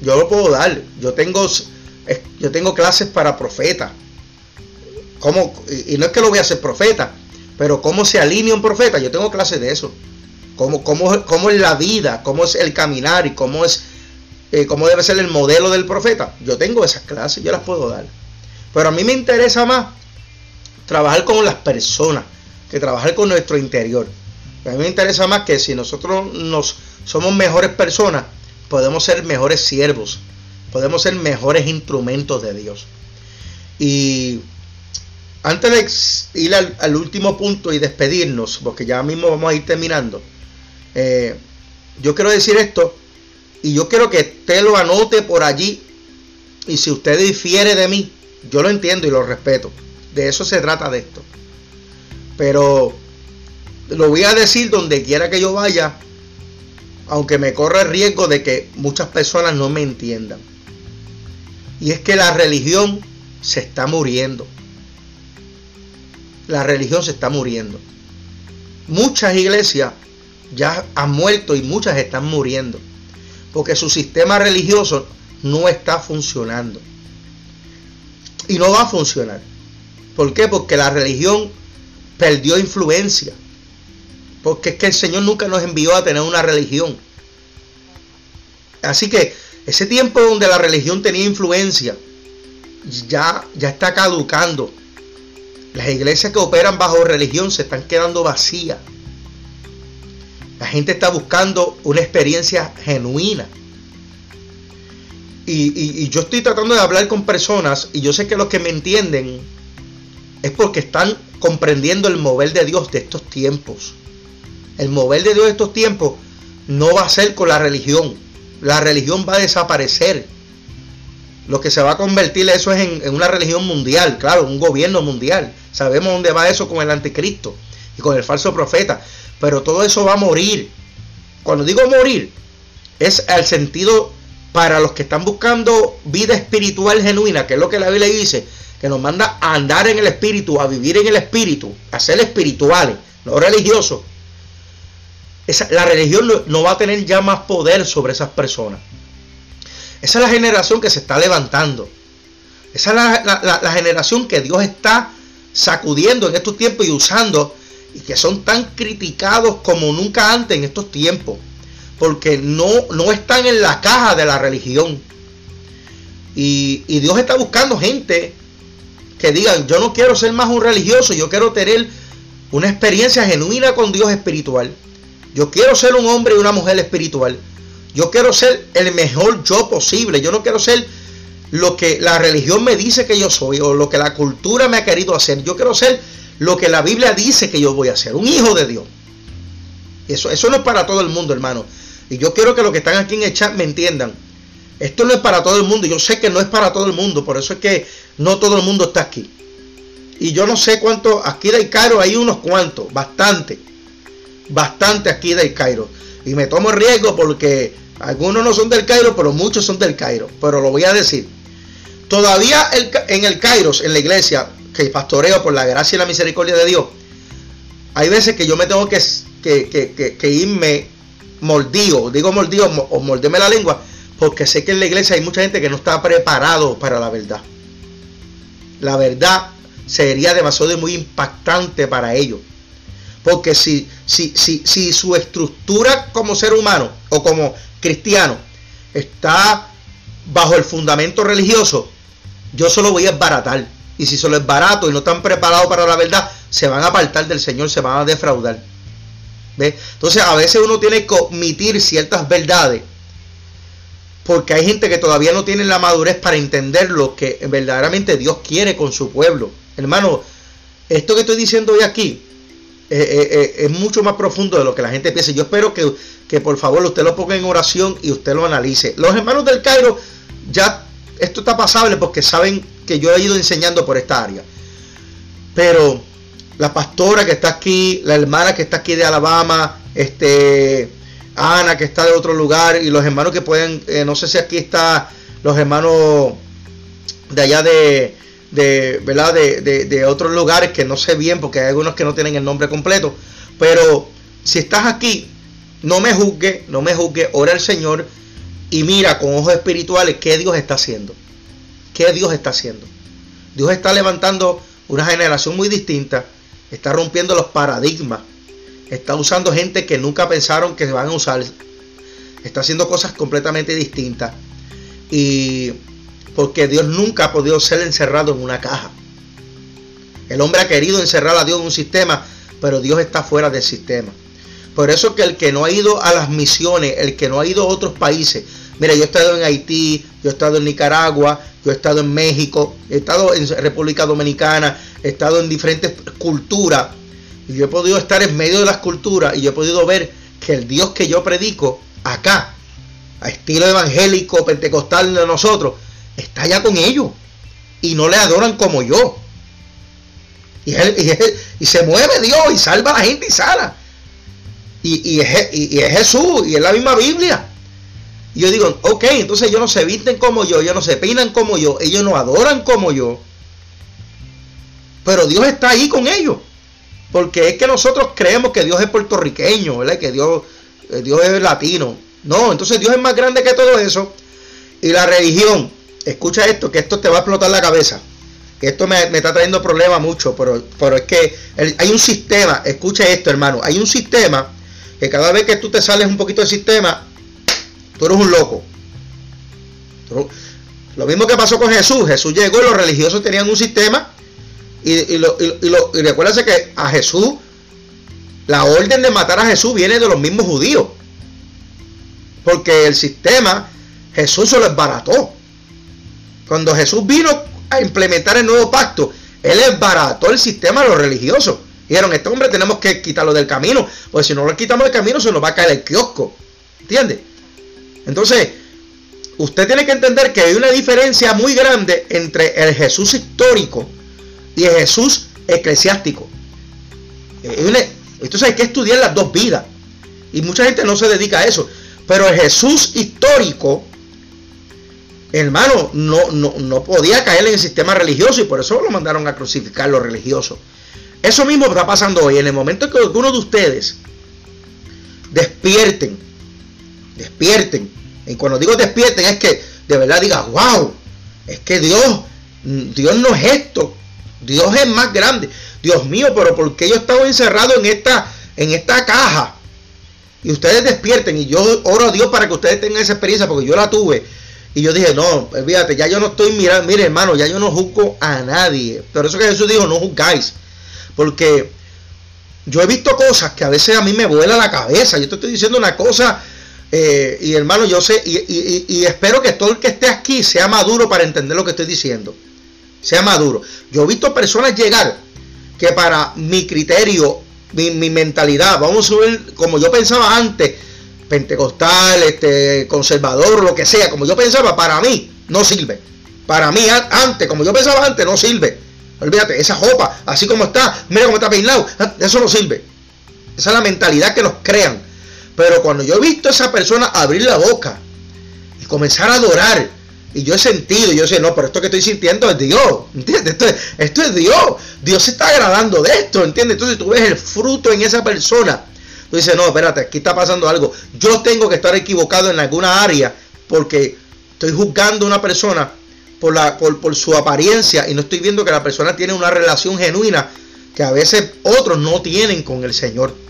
Yo lo puedo dar. Yo tengo, yo tengo clases para profeta. ¿Cómo? Y no es que lo voy a hacer profeta, pero cómo se alinea un profeta. Yo tengo clases de eso cómo, cómo, es la vida, cómo es el caminar y cómo es eh, cómo debe ser el modelo del profeta. Yo tengo esas clases, yo las puedo dar. Pero a mí me interesa más trabajar con las personas que trabajar con nuestro interior. A mí me interesa más que si nosotros nos somos mejores personas, podemos ser mejores siervos, podemos ser mejores instrumentos de Dios. Y antes de ir al, último punto y despedirnos, porque ya mismo vamos a ir terminando, eh, yo quiero decir esto y yo quiero que usted lo anote por allí. Y si usted difiere de mí, yo lo entiendo y lo respeto. De eso se trata de esto. Pero lo voy a decir donde quiera que yo vaya, aunque me corra el riesgo de que muchas personas no me entiendan. Y es que la religión se está muriendo. La religión se está muriendo. Muchas iglesias ya han muerto y muchas están muriendo. Porque su sistema religioso no está funcionando. Y no va a funcionar. ¿Por qué? Porque la religión perdió influencia. Porque es que el Señor nunca nos envió a tener una religión. Así que ese tiempo donde la religión tenía influencia, ya, ya está caducando. Las iglesias que operan bajo religión se están quedando vacías. La gente está buscando una experiencia genuina. Y, yo estoy tratando de hablar con personas y yo sé que los que me entienden es porque están comprendiendo el mover de Dios de estos tiempos. El mover de Dios de estos tiempos no va a ser con la religión. La religión va a desaparecer. Lo que se va a convertir eso es en, en una religión mundial, claro, un gobierno mundial. Sabemos dónde va eso con el anticristo y con el falso profeta. Pero todo eso va a morir. Cuando digo morir, es el sentido para los que están buscando vida espiritual genuina, que es lo que la Biblia dice, que nos manda a andar en el espíritu, a vivir en el espíritu, a ser espirituales, no religiosos. la religión no, va a tener ya más poder sobre esas personas. Esa es la generación que se está levantando. Esa es la generación que Dios está sacudiendo en estos tiempos y usando y que son tan criticados como nunca antes en estos tiempos, porque no, no están en la caja de la religión. Y, y Dios está buscando gente que digan, yo no quiero ser más un religioso, yo quiero tener una experiencia genuina con Dios espiritual. Yo quiero ser un hombre y una mujer espiritual. Yo quiero ser el mejor yo posible. Yo no quiero ser lo que la religión me dice que yo soy o lo que la cultura me ha querido hacer. Yo quiero ser lo que la Biblia dice que yo voy a hacer, un hijo de Dios. Eso, eso no es para todo el mundo, hermano. Y yo quiero que los que están aquí en el chat me entiendan. Esto no es para todo el mundo. Yo sé que no es para todo el mundo. Por eso es que no todo el mundo está aquí. Y yo no sé cuántos. Aquí de Cairo hay unos cuantos. Bastante. Bastante aquí de Cairo. Y me tomo riesgo porque algunos no son del Cairo, pero muchos son del Cairo. Pero lo voy a decir. Todavía en el Cairo, en la iglesia, que pastoreo por la gracia y la misericordia de Dios, hay veces que yo me tengo que, que, irme mordido, digo mordido o mordeme la lengua, porque sé que en la iglesia hay mucha gente que no está preparado para la verdad. La verdad sería demasiado muy impactante para ellos. Porque si, si, si, si su estructura como ser humano o como cristiano está bajo el fundamento religioso, yo solo voy a esbaratar. Y si solo es barato y no están preparados para la verdad, se van a apartar del Señor, se van a defraudar. ¿Ve? Entonces a veces uno tiene que omitir ciertas verdades. Porque hay gente que todavía no tiene la madurez para entender lo que verdaderamente Dios quiere con su pueblo. Hermano, esto que estoy diciendo hoy aquí eh, eh, eh, es mucho más profundo de lo que la gente piensa. Yo espero que, que por favor usted lo ponga en oración y usted lo analice. Los hermanos del Cairo ya esto está pasable porque saben que yo he ido enseñando por esta área. Pero la pastora que está aquí, la hermana que está aquí de Alabama, este Ana que está de otro lugar y los hermanos que pueden, eh, no sé si aquí está los hermanos de allá de, de ¿verdad? De, de, otros lugares que no sé bien porque hay algunos que no tienen el nombre completo. Pero si estás aquí, no me juzgue, no me juzgue, ora al Señor y mira con ojos espirituales qué Dios está haciendo. ¿Qué Dios está haciendo? Dios está levantando una generación muy distinta, está rompiendo los paradigmas, está usando gente que nunca pensaron que se van a usar, está haciendo cosas completamente distintas. Y porque Dios nunca ha podido ser encerrado en una caja. El hombre ha querido encerrar a Dios en un sistema, pero Dios está fuera del sistema. Por eso que el que no ha ido a las misiones, el que no ha ido a otros países, Mira, yo he estado en Haití, yo he estado en Nicaragua, yo he estado en México, he estado en República Dominicana, he estado en diferentes culturas. Y yo he podido estar en medio de las culturas y yo he podido ver que el Dios que yo predico acá, a estilo evangélico, pentecostal de nosotros, está allá con ellos. Y no le adoran como yo. Y, y, se mueve Dios y salva a la gente y sana. Y, es, y es Jesús y es la misma Biblia. Y yo digo, ok, entonces ellos no se visten como yo, ellos no se peinan como yo, ellos no adoran como yo. Pero Dios está ahí con ellos. Porque es que nosotros creemos que Dios es puertorriqueño, ¿verdad? Que Dios, eh, Dios es latino. No, entonces Dios es más grande que todo eso. Y la religión, escucha esto, que esto te va a explotar la cabeza. Que esto me, está trayendo problemas mucho, pero, pero es que hay un sistema, escucha esto hermano, hay un sistema que cada vez que tú te sales un poquito del sistema, tú eres un loco. Lo mismo que pasó con Jesús. Jesús llegó y los religiosos tenían un sistema. Y, y, lo, y, recuérdense que a Jesús, la orden de matar a Jesús viene de los mismos judíos. Porque el sistema, Jesús se lo esbarató. Cuando Jesús vino a implementar el nuevo pacto, él esbarató el sistema de los religiosos. Dijeron, este hombre tenemos que quitarlo del camino, porque si no lo quitamos del camino se nos va a caer el kiosco. ¿Entiende? Entonces, usted tiene que entender que hay una diferencia muy grande entre el Jesús histórico y el Jesús eclesiástico. Entonces hay que estudiar las dos vidas. Y mucha gente no se dedica a eso. Pero el Jesús histórico, hermano, no, no, no podía caer en el sistema religioso y por eso lo mandaron a crucificar los religiosos. Eso mismo está pasando hoy. En el momento en que alguno de ustedes despierten, despierten y cuando digo despierten es que de verdad diga, wow, es que Dios, Dios no es esto. Dios es más grande. Dios mío, pero ¿por qué yo estaba encerrado en esta, en esta caja? Y ustedes despierten y yo oro a Dios para que ustedes tengan esa experiencia porque yo la tuve. Y yo dije, no, olvídate, ya yo no estoy mirando, mire hermano, ya yo no juzgo a nadie. Pero eso que Jesús dijo, no juzgáis. Porque yo he visto cosas que a veces a mí me vuela la cabeza. Yo te estoy diciendo una cosa eh, y hermano, yo sé, y, espero que todo el que esté aquí sea maduro para entender lo que estoy diciendo. Sea maduro. Yo he visto personas llegar que para mi criterio, mi, mentalidad, vamos a subir como yo pensaba antes, pentecostal, este, conservador, lo que sea, como yo pensaba, para mí no sirve. Para mí, antes, como yo pensaba antes, no sirve. Olvídate, esa ropa, así como está, mira cómo está peinado, eso no sirve. Esa es la mentalidad que nos crean. Pero cuando yo he visto a esa persona abrir la boca y comenzar a adorar, y yo he sentido, yo sé, no, pero esto que estoy sintiendo es Dios, ¿entiendes? Esto es, esto es Dios, Dios se está agradando de esto, ¿entiendes? Entonces tú ves el fruto en esa persona. Tú dices, no, espérate, aquí está pasando algo. Yo tengo que estar equivocado en alguna área porque estoy juzgando a una persona por, la, por, por su apariencia y no estoy viendo que la persona tiene una relación genuina que a veces otros no tienen con el Señor.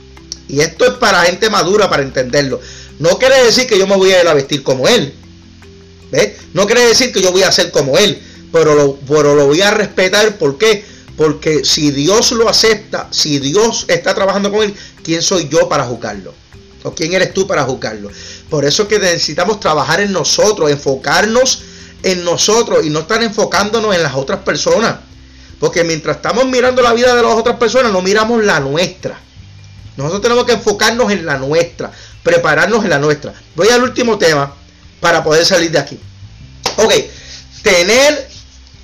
Y esto es para gente madura para entenderlo. No quiere decir que yo me voy a ir a vestir como él. ¿Ves? No quiere decir que yo voy a ser como él. Pero lo, pero lo voy a respetar. ¿Por qué? Porque si Dios lo acepta, si Dios está trabajando con él, ¿quién soy yo para juzgarlo? ¿O quién eres tú para juzgarlo? Por eso que necesitamos trabajar en nosotros, enfocarnos en nosotros y no estar enfocándonos en las otras personas. Porque mientras estamos mirando la vida de las otras personas, no miramos la nuestra. Nosotros tenemos que enfocarnos en la nuestra, prepararnos en la nuestra. Voy al último tema para poder salir de aquí. Ok, tener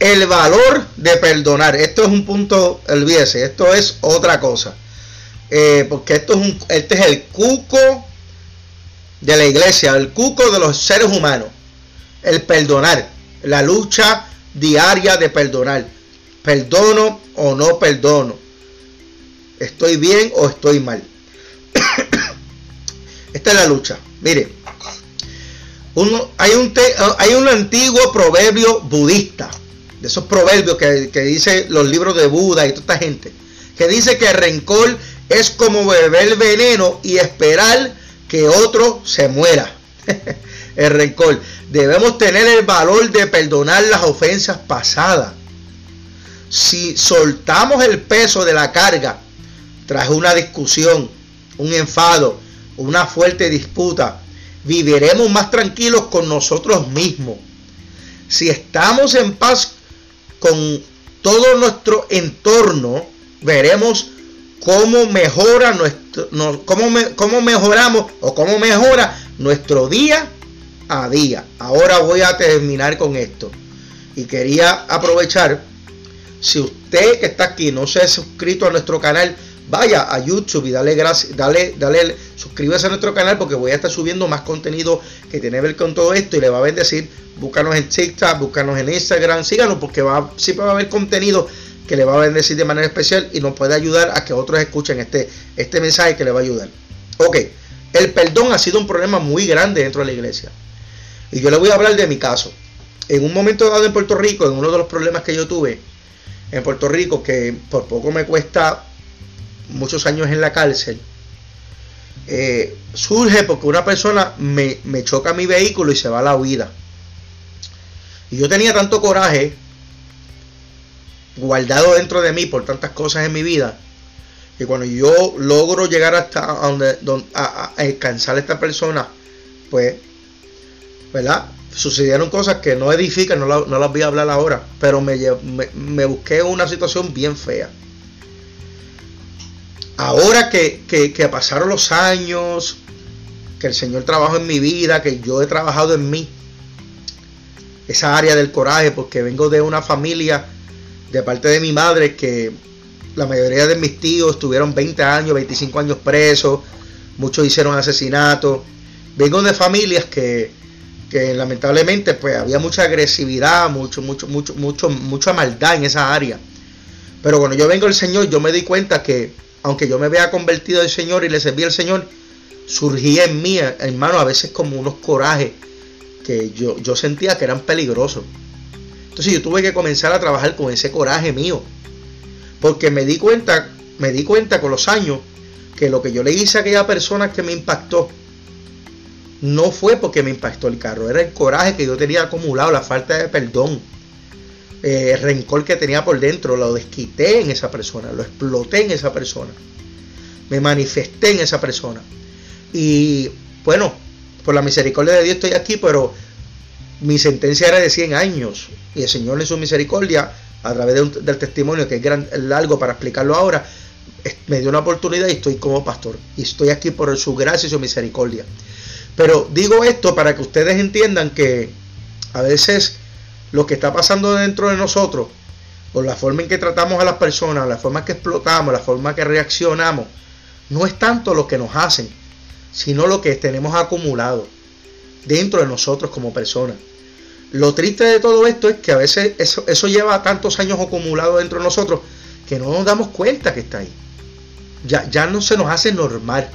el valor de perdonar. Esto es un punto, olvídese, esto es otra cosa. Eh, porque esto este es el cuco de la iglesia, el cuco de los seres humanos. El perdonar, la lucha diaria de perdonar. Perdono o no perdono estoy bien o estoy mal. Esta es la lucha. Mire, hay, un hay un antiguo proverbio budista, de esos proverbios que, que dice los libros de Buda y toda esta gente, que dice que el rencor es como beber veneno y esperar que otro se muera. el rencor. Debemos tener el valor de perdonar las ofensas pasadas. Si soltamos el peso de la carga tras una discusión, un enfado, una fuerte disputa, viviremos más tranquilos con nosotros mismos. Si estamos en paz con todo nuestro entorno, veremos cómo mejora nuestro, cómo, cómo mejoramos o cómo mejora nuestro día a día. Ahora voy a terminar con esto. Y quería aprovechar, si usted que está aquí no se ha suscrito a nuestro canal, vaya a YouTube y dale gracias, dale, dale, suscríbase a nuestro canal porque voy a estar subiendo más contenido que tiene que ver con todo esto y le va a bendecir. Búscanos en TikTok, búscanos en Instagram, síganos porque va, siempre va a haber contenido que le va a bendecir de manera especial y nos puede ayudar a que otros escuchen este, este mensaje que le va a ayudar. Ok, el perdón ha sido un problema muy grande dentro de la iglesia. Y yo le voy a hablar de mi caso. En un momento dado en Puerto Rico, en uno de los problemas que yo tuve en Puerto Rico, que por poco me cuesta muchos años en la cárcel, eh, surge porque una persona me, me choca mi vehículo y se va a la huida. Y yo tenía tanto coraje guardado dentro de mí por tantas cosas en mi vida, que cuando yo logro llegar hasta donde, a, alcanzar a esta persona, pues, ¿verdad? Sucedieron cosas que no edifican, no, las voy a hablar ahora, pero me, me, busqué una situación bien fea. Ahora que, que, pasaron los años, que el Señor trabajó en mi vida, que yo he trabajado en mí, esa área del coraje, porque vengo de una familia de parte de mi madre que la mayoría de mis tíos estuvieron 20 años, 25 años presos, muchos hicieron asesinatos. Vengo de familias que, que lamentablemente pues había mucha agresividad, mucho, mucho, mucho, mucho, mucha maldad en esa área. Pero cuando yo vengo al Señor, yo me di cuenta que aunque yo me vea convertido al Señor y le serví al Señor, surgía en mí, hermano, a veces como unos corajes que yo, yo sentía que eran peligrosos. Entonces yo tuve que comenzar a trabajar con ese coraje mío. Porque me di cuenta, me di cuenta con los años que lo que yo le hice a aquella persona que me impactó no fue porque me impactó el carro, era el coraje que yo tenía acumulado, la falta de perdón, eh, rencor que tenía por dentro, lo desquité en esa persona, lo exploté en esa persona, me manifesté en esa persona. Y bueno, por la misericordia de Dios estoy aquí, pero mi sentencia era de 100 años y el Señor en su misericordia, a través del testimonio que es largo para explicarlo ahora, me dio una oportunidad y estoy como pastor. Y estoy aquí por su gracia y su misericordia. Pero digo esto para que ustedes entiendan que a veces lo que está pasando dentro de nosotros, por la forma en que tratamos a las personas, la forma en que explotamos, la forma en que reaccionamos, no es tanto lo que nos hacen, sino lo que tenemos acumulado dentro de nosotros como personas. Lo triste de todo esto es que a veces eso, eso lleva tantos años acumulados dentro de nosotros que no nos damos cuenta que está ahí. Ya, ya no se nos hace normal.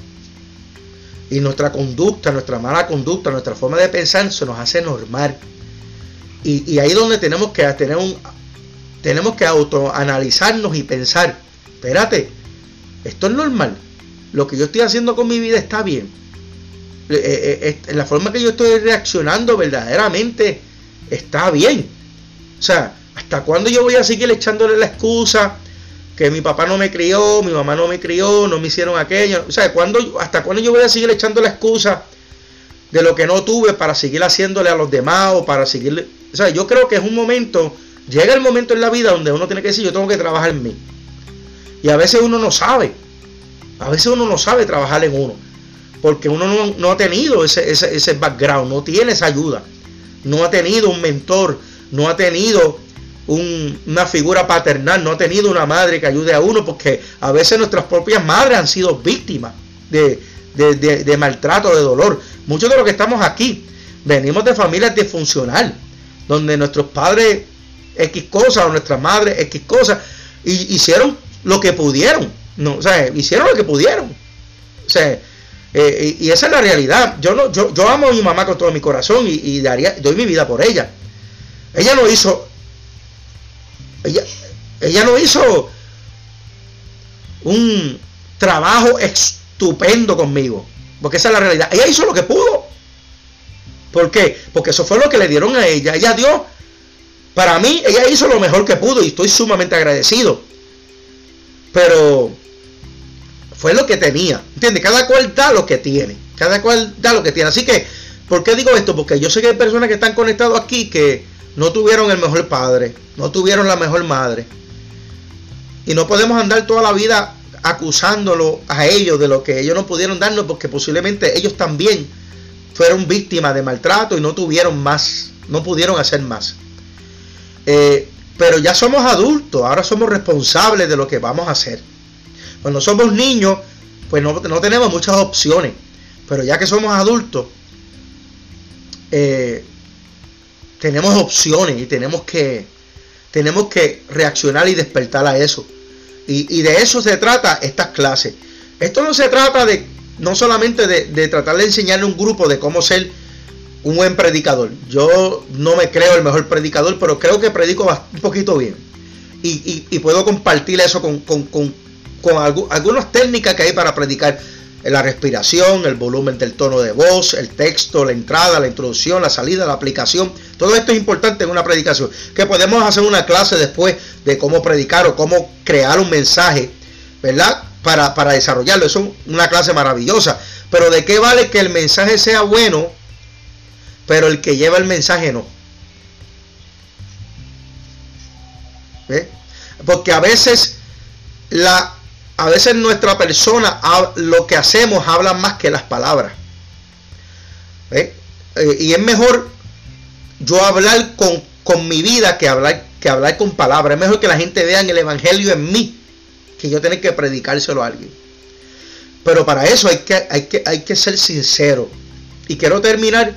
Y nuestra conducta, nuestra mala conducta, nuestra forma de pensar se nos hace normal. Y, ahí es donde tenemos que tener un tenemos que autoanalizarnos y pensar, espérate, esto es normal. Lo que yo estoy haciendo con mi vida está bien. Eh, eh, la forma que yo estoy reaccionando verdaderamente está bien. O sea, ¿hasta cuándo yo voy a seguir echándole la excusa que mi papá no me crió, mi mamá no me crió, no me hicieron aquello? O sea, ¿cuándo, ¿hasta cuándo yo voy a seguir echando la excusa de lo que no tuve para seguir haciéndole a los demás o para seguir... O sea, yo creo que es un momento, llega el momento en la vida donde uno tiene que decir, yo tengo que trabajar en mí. Y a veces uno no sabe. A veces uno no sabe trabajar en uno porque uno no, ha tenido ese, ese, background, no tiene esa ayuda, no ha tenido un mentor, no ha tenido una figura paternal, no ha tenido una madre que ayude a uno, porque a veces nuestras propias madres han sido víctimas de, de, maltrato, de dolor. Muchos de los que estamos aquí venimos de familias disfuncionales, donde nuestros padres X cosas o nuestras madres X cosas, y hicieron lo que pudieron, no, o sea, hicieron lo que pudieron. O sea, eh, y, esa es la realidad. Yo, no, yo, yo amo a mi mamá con todo mi corazón y, daría, doy mi vida por ella. Ella no hizo. Ella, ella no hizo un trabajo estupendo conmigo. Porque esa es la realidad. Ella hizo lo que pudo. ¿Por qué? Porque eso fue lo que le dieron a ella. Ella dio. Para mí, ella hizo lo mejor que pudo y estoy sumamente agradecido. Pero fue lo que tenía. ¿Entiendes? Cada cual da lo que tiene. Cada cual da lo que tiene. Así que, ¿por qué digo esto? Porque yo sé que hay personas que están conectados aquí que no tuvieron el mejor padre, no tuvieron la mejor madre. Y no podemos andar toda la vida acusándolo a ellos de lo que ellos no pudieron darnos porque posiblemente ellos también fueron víctimas de maltrato y no tuvieron más, no pudieron hacer más. Eh, pero ya somos adultos, ahora somos responsables de lo que vamos a hacer. Cuando somos niños, pues no, tenemos muchas opciones. Pero ya que somos adultos, eh, tenemos opciones y tenemos que, tenemos que reaccionar y despertar a eso. Y, de eso se trata estas clases. Esto no se trata de no solamente de, tratar de enseñarle a un grupo de cómo ser un buen predicador. Yo no me creo el mejor predicador, pero creo que predico un poquito bien. Y, puedo compartir eso con, con, algunas técnicas que hay para predicar. La respiración, el volumen del tono de voz, el texto, la entrada, la introducción, la salida, la aplicación. Todo esto es importante en una predicación. Que podemos hacer una clase después de cómo predicar o cómo crear un mensaje, ¿verdad? Para, para desarrollarlo. Es una clase maravillosa. Pero ¿de qué vale que el mensaje sea bueno pero el que lleva el mensaje no. Porque a veces la a veces nuestra persona lo que hacemos habla más que las palabras. Eh, y es mejor yo hablar con, con, mi vida que hablar, que hablar con palabras. Es mejor que la gente vea el evangelio en mí que yo tener que predicárselo a alguien. Pero para eso hay que, hay que, hay que ser sincero. Y quiero terminar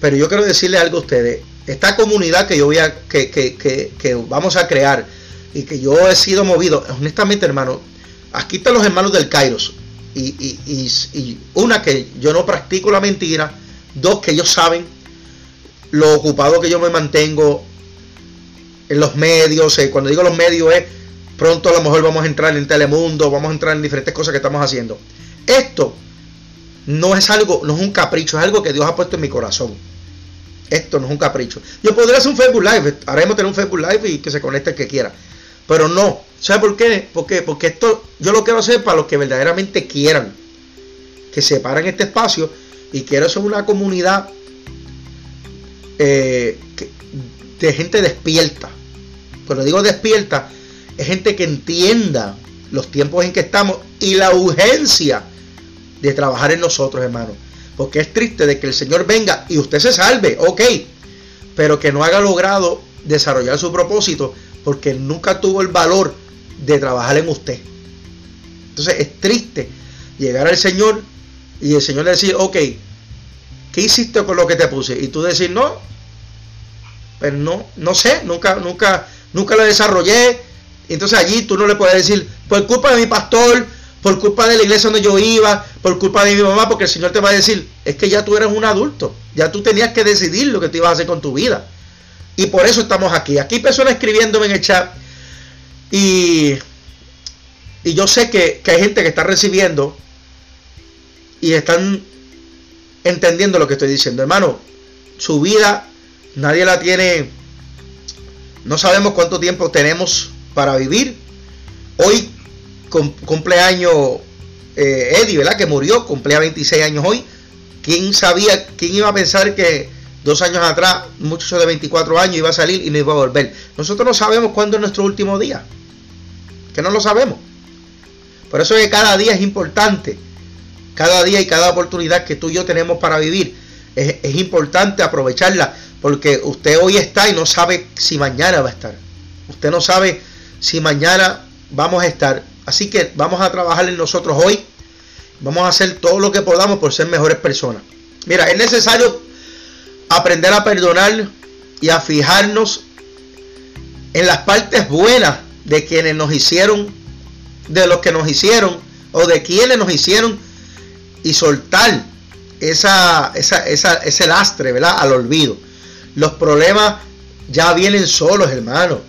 pero yo quiero decirle algo a ustedes. Esta comunidad que yo voy a, que, que, que, vamos a crear y que yo he sido movido, honestamente hermano, aquí están los hermanos del Kairos. Y, y, y, una que yo no practico la mentira, dos que ellos saben lo ocupado que yo me mantengo en los medios, eh, cuando digo los medios es pronto a lo mejor vamos a entrar en Telemundo, vamos a entrar en diferentes cosas que estamos haciendo. Esto no es algo, no es un capricho, es algo que Dios ha puesto en mi corazón. Esto no es un capricho. Yo podría hacer un Facebook Live, ahora mismo tener un Facebook Live y que se conecte el que quiera. Pero no. ¿Sabe por qué? ¿Por qué? Porque esto yo lo quiero hacer para los que verdaderamente quieran. Que separen este espacio. Y quiero hacer una comunidad eh, de gente despierta. Cuando digo despierta, es gente que entienda los tiempos en que estamos y la urgencia de trabajar en nosotros, hermano. Porque es triste de que el Señor venga y usted se salve, ok, pero que no haya logrado desarrollar su propósito porque nunca tuvo el valor de trabajar en usted. Entonces es triste llegar al Señor y el Señor le decir, ok, ¿qué hiciste con lo que te puse? Y tú decir, no, pues no, no sé, nunca, nunca, nunca lo desarrollé. Entonces allí tú no le puedes decir, por culpa de mi pastor, por culpa de la iglesia donde yo iba, por culpa de mi mamá, porque el Señor te va a decir, es que ya tú eres un adulto, ya tú tenías que decidir lo que te ibas a hacer con tu vida. Y por eso estamos aquí. Aquí hay personas escribiéndome en el chat y, y yo sé que, que hay gente que está recibiendo y están entendiendo lo que estoy diciendo. Hermano, su vida nadie la tiene, no sabemos cuánto tiempo tenemos para vivir. Hoy cumpleaños eh, Eddie, ¿verdad? Que murió, cumplía 26 años hoy. ¿Quién sabía, quién iba a pensar que dos años atrás, un muchacho de 24 años iba a salir y no iba a volver? Nosotros no sabemos cuándo es nuestro último día. Que no lo sabemos. Por eso es que cada día es importante. Cada día y cada oportunidad que tú y yo tenemos para vivir es, es importante aprovecharla. Porque usted hoy está y no sabe si mañana va a estar. Usted no sabe si mañana vamos a estar. Así que vamos a trabajar en nosotros hoy. Vamos a hacer todo lo que podamos por ser mejores personas. Mira, es necesario aprender a perdonar y a fijarnos en las partes buenas de quienes nos hicieron, de los que nos hicieron o de quienes nos hicieron y soltar esa, esa, ese lastre, ¿verdad? Al olvido. Los problemas ya vienen solos, hermano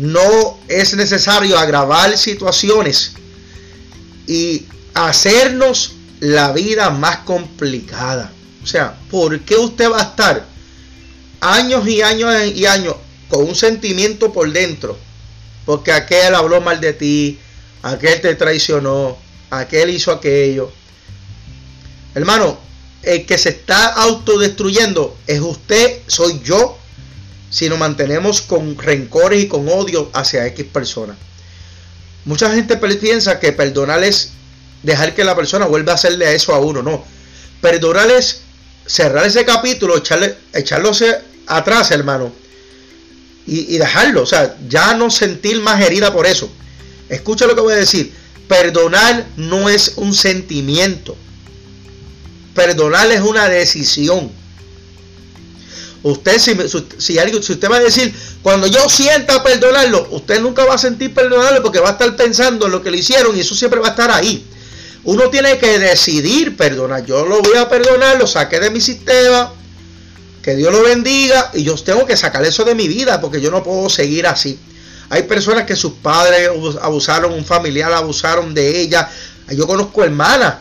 no es necesario agravar situaciones y hacernos la vida más complicada. O sea, ¿por qué usted va a estar años y años y años con un sentimiento por dentro? Porque aquel habló mal de ti, aquel te traicionó, aquel hizo aquello. Hermano, el que se está autodestruyendo es usted, soy yo, si nos mantenemos con rencores y con odio hacia X personas. Mucha gente piensa que perdonar es dejar que la persona vuelva a hacerle eso a uno. No. Perdonar es cerrar ese capítulo, echarle, echarlo atrás, hermano. Y dejarlo. O sea, ya no sentir más herida por eso. Escucha lo que voy a decir. Perdonar no es un sentimiento. Perdonar es una decisión. Usted, si, si, alguien, si usted va a decir, cuando yo sienta perdonarlo, usted nunca va a sentir perdonarlo porque va a estar pensando en lo que le hicieron y eso siempre va a estar ahí. Uno tiene que decidir perdonar. Yo lo voy a perdonar, lo saqué de mi sistema, que Dios lo bendiga y yo tengo que sacar eso de mi vida porque yo no puedo seguir así. Hay personas que sus padres abusaron, un familiar abusaron de ella. Yo conozco hermanas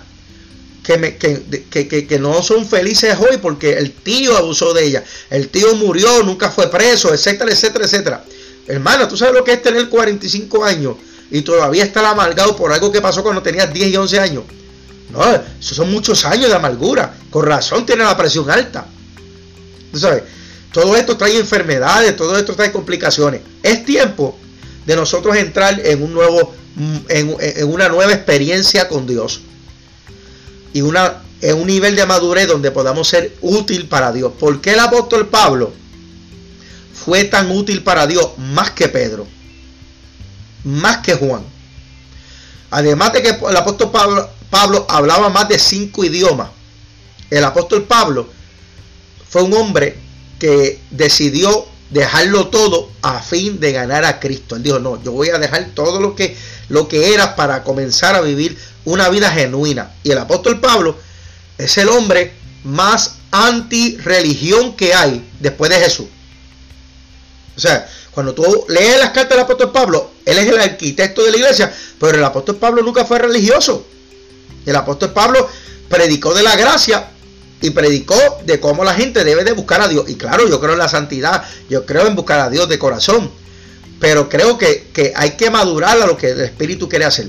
que, que, no son felices hoy porque el tío abusó de ella, el tío murió, nunca fue preso, etcétera, etcétera, etcétera. Hermano, ¿tú sabes lo que es tener 45 años y todavía estar amargado por algo que pasó cuando tenías 10 y 11 años? No, esos son muchos años de amargura. Con razón tiene la presión alta. ¿Tú sabes? Todo esto trae enfermedades, todo esto trae complicaciones. Es tiempo de nosotros entrar en un nuevo, en, en una nueva experiencia con Dios y una, en un nivel de madurez donde podamos ser útil para Dios. ¿Por qué el apóstol Pablo fue tan útil para Dios más que Pedro? Más que Juan. Además de que el apóstol Pablo, Pablo hablaba más de cinco idiomas. El apóstol Pablo fue un hombre que decidió dejarlo todo a fin de ganar a Cristo. Él dijo, no, yo voy a dejar todo lo que, lo que era para comenzar a vivir una vida genuina. Y el apóstol Pablo es el hombre más anti-religión que hay después de Jesús. O sea, cuando tú lees las cartas del apóstol Pablo, él es el arquitecto de la iglesia, pero el apóstol Pablo nunca fue religioso. El apóstol Pablo predicó de la gracia y predicó de cómo la gente debe de buscar a Dios. Y claro, yo creo en la santidad, yo creo en buscar a Dios de corazón, pero creo que, que hay que madurar a lo que el Espíritu quiere hacer.